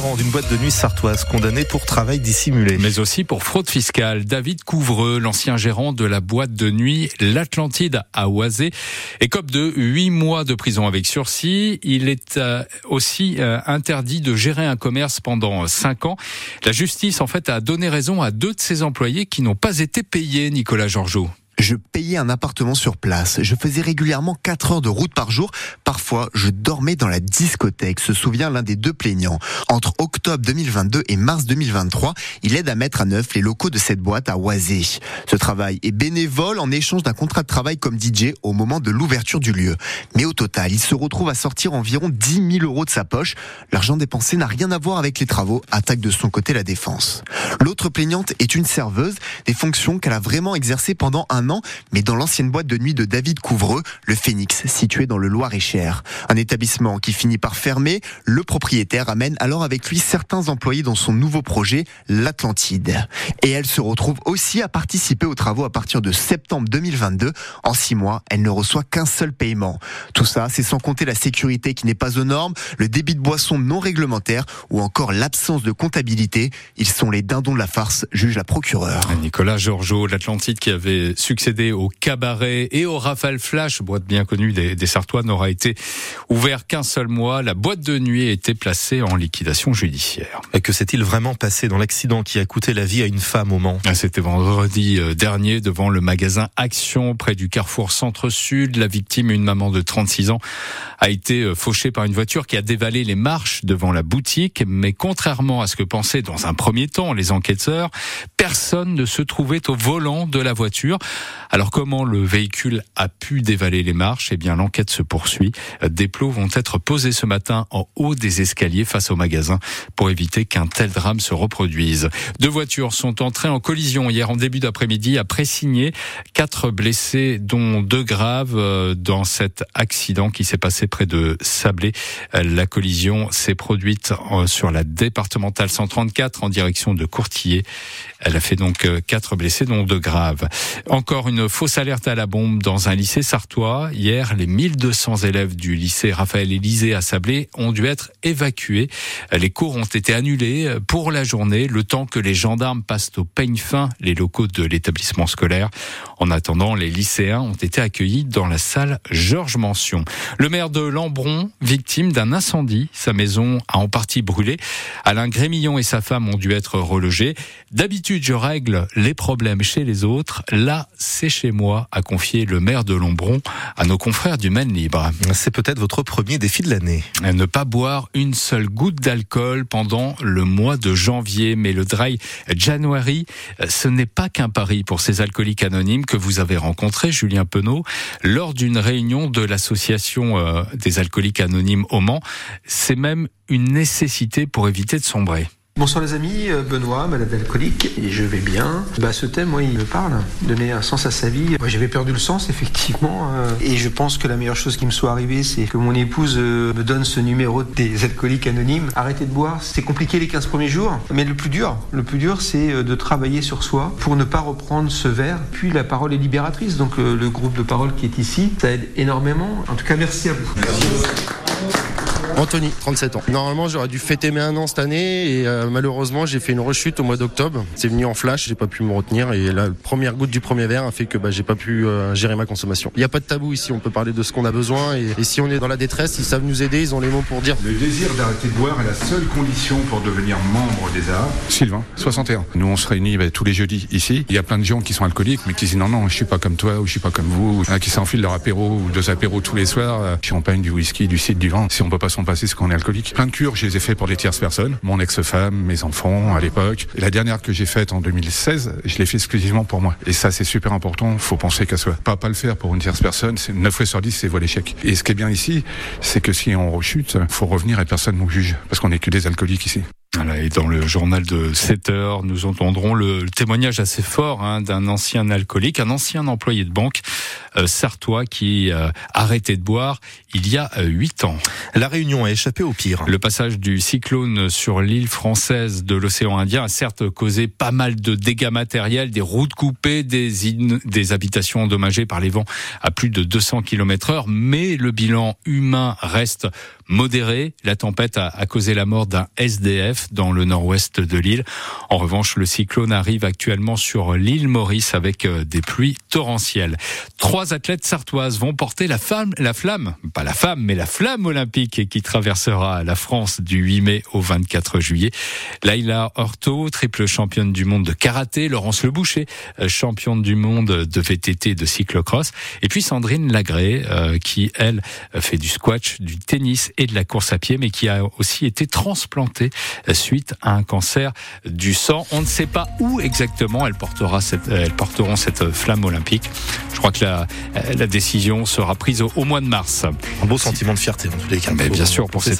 gérant d'une boîte de nuit sartoise condamné pour travail dissimulé. Mais aussi pour fraude fiscale. David Couvreux, l'ancien gérant de la boîte de nuit L'Atlantide à Oisé, écope de 8 mois de prison avec sursis. Il est euh, aussi euh, interdit de gérer un commerce pendant 5 ans. La justice, en fait, a donné raison à deux de ses employés qui n'ont pas été payés, Nicolas Georgeot. Je un appartement sur place. Je faisais régulièrement 4 heures de route par jour. Parfois, je dormais dans la discothèque, se souvient l'un des deux plaignants. Entre octobre 2022 et mars 2023, il aide à mettre à neuf les locaux de cette boîte à Oisé. Ce travail est bénévole en échange d'un contrat de travail comme DJ au moment de l'ouverture du lieu. Mais au total, il se retrouve à sortir environ 10 000 euros de sa poche. L'argent dépensé n'a rien à voir avec les travaux, attaque de son côté la défense. L'autre plaignante est une serveuse, des fonctions qu'elle a vraiment exercées pendant un an mais dans l'ancienne boîte de nuit de David Couvreux, le Phénix, situé dans le Loir-et-Cher. Un établissement qui finit par fermer, le propriétaire amène alors avec lui certains employés dans son nouveau projet, l'Atlantide. Et elle se retrouve aussi à participer aux travaux à partir de septembre 2022. En six mois, elle ne reçoit qu'un seul paiement. Tout ça, c'est sans compter la sécurité qui n'est pas aux normes, le débit de boissons non réglementaire ou encore l'absence de comptabilité. Ils sont les dindons de la farce, juge la procureure. Nicolas Georgeot, l'Atlantide qui avait succédé au cabaret et au Rafale Flash, boîte bien connue des, des Sartois, n'aura été ouvert qu'un seul mois. La boîte de nuit a été placée en liquidation judiciaire. Et que s'est-il vraiment passé dans l'accident qui a coûté la vie à une femme au Mans? Ah, C'était vendredi euh, dernier devant le magasin Action près du carrefour Centre-Sud. La victime, une maman de 36 ans, a été euh, fauchée par une voiture qui a dévalé les marches devant la boutique. Mais contrairement à ce que pensaient dans un premier temps les enquêteurs, personne ne se trouvait au volant de la voiture. Alors comment le véhicule a pu dévaler les marches Eh bien l'enquête se poursuit. Des plots vont être posés ce matin en haut des escaliers face au magasin pour éviter qu'un tel drame se reproduise. Deux voitures sont entrées en collision hier en début d'après-midi à Pressigné. Quatre blessés dont deux graves euh, dans cet accident qui s'est passé près de Sablé. Euh, La collision s'est produite euh, sur la départementale 134 en direction de Courtillé. Elle a fait donc quatre blessés, dont deux graves. Encore une fausse alerte à la bombe dans un lycée sartois. Hier, les 1200 élèves du lycée Raphaël Élysée à Sablé ont dû être évacués. Les cours ont été annulés pour la journée, le temps que les gendarmes passent au peigne fin les locaux de l'établissement scolaire. En attendant, les lycéens ont été accueillis dans la salle Georges Mention. Le maire de Lambron, victime d'un incendie, sa maison a en partie brûlé. Alain Grémillon et sa femme ont dû être relogés. D'habitude, je règle les problèmes chez les autres. Là, c'est chez moi, a confié le maire de Lombron à nos confrères du Maine Libre. C'est peut-être votre premier défi de l'année. Ne pas boire une seule goutte d'alcool pendant le mois de janvier. Mais le dry January, ce n'est pas qu'un pari pour ces alcooliques anonymes que vous avez rencontrés, Julien Penaud, lors d'une réunion de l'association euh, des alcooliques anonymes au Mans. C'est même une nécessité pour éviter de sombrer. Bonsoir les amis, euh, Benoît, malade alcoolique, et je vais bien. Bah, ce thème, moi, il me parle, donner un sens à sa vie. J'avais perdu le sens, effectivement, euh, et je pense que la meilleure chose qui me soit arrivée, c'est que mon épouse euh, me donne ce numéro des alcooliques anonymes. Arrêtez de boire, c'est compliqué les 15 premiers jours, mais le plus dur, le plus dur, c'est de travailler sur soi pour ne pas reprendre ce verre. Puis la parole est libératrice, donc le groupe de parole qui est ici, ça aide énormément. En tout cas, merci à vous. Anthony, 37 ans. Normalement, j'aurais dû fêter mes un an cette année et euh, malheureusement, j'ai fait une rechute au mois d'octobre. C'est venu en flash, j'ai pas pu me retenir et la première goutte du premier verre a fait que bah, j'ai pas pu euh, gérer ma consommation. Il n'y a pas de tabou ici, on peut parler de ce qu'on a besoin et, et si on est dans la détresse, ils savent nous aider, ils ont les mots pour dire. Le désir d'arrêter de boire est la seule condition pour devenir membre des arts. Sylvain, 61. Nous, on se réunit bah, tous les jeudis ici. Il y a plein de gens qui sont alcooliques, mais qui disent non, non, je suis pas comme toi ou je suis pas comme vous. Qui s'enfilent leur apéro ou deux apéros tous les soirs. euh, Champagne, du whisky, du cidre, du vin. Si on peut pas s'en passer, c'est qu'on est alcoolique. Plein de cures, je les ai fait pour des tierces personnes. Mon ex-femme, mes enfants à l'époque. Et la dernière que j'ai faite en 2016, je l'ai fait exclusivement pour moi. Et ça, c'est super important. Faut penser qu'à soi. Pas pas le faire pour une tierce personne. C'est 9 fois sur 10, c'est voie l'échec. Et ce qui est bien ici, c'est que si on rechute, faut revenir et personne nous juge. Parce qu'on est que des alcooliques ici. Voilà, et dans le journal de 7 heures, nous entendrons le, le témoignage assez fort hein, d'un ancien alcoolique, un ancien employé de banque euh, sartois qui a arrêté de boire il y a euh, huit ans. La Réunion a échappé au pire. Le passage du cyclone sur l'île française de l'océan Indien a certes causé pas mal de dégâts matériels, des routes coupées, des, in- des habitations endommagées par les vents à plus de 200 km heure, mais le bilan humain reste modéré. La tempête a, a causé la mort d'un SDF dans le nord-ouest de l'île. En revanche, le cyclone arrive actuellement sur l'île Maurice avec euh, des pluies torrentielles. Trois athlètes sartoises vont porter la flamme, la flamme, pas la femme, mais la flamme olympique qui traversera la France du 8 mai au 24 juillet. Laila Horto, triple championne du monde de karaté, Laurence Leboucher, euh, championne du monde de VTT de cyclocross, et puis Sandrine Lagré, euh, qui elle fait du squash, du tennis et de la course à pied, mais qui a aussi été transplantée suite à un cancer du sang. On ne sait pas où exactement elle portera cette, elles porteront cette flamme olympique. Je crois que la, la décision sera prise au, au mois de mars. Un beau sentiment de fierté en tous les cas. Mais bien sûr pour cette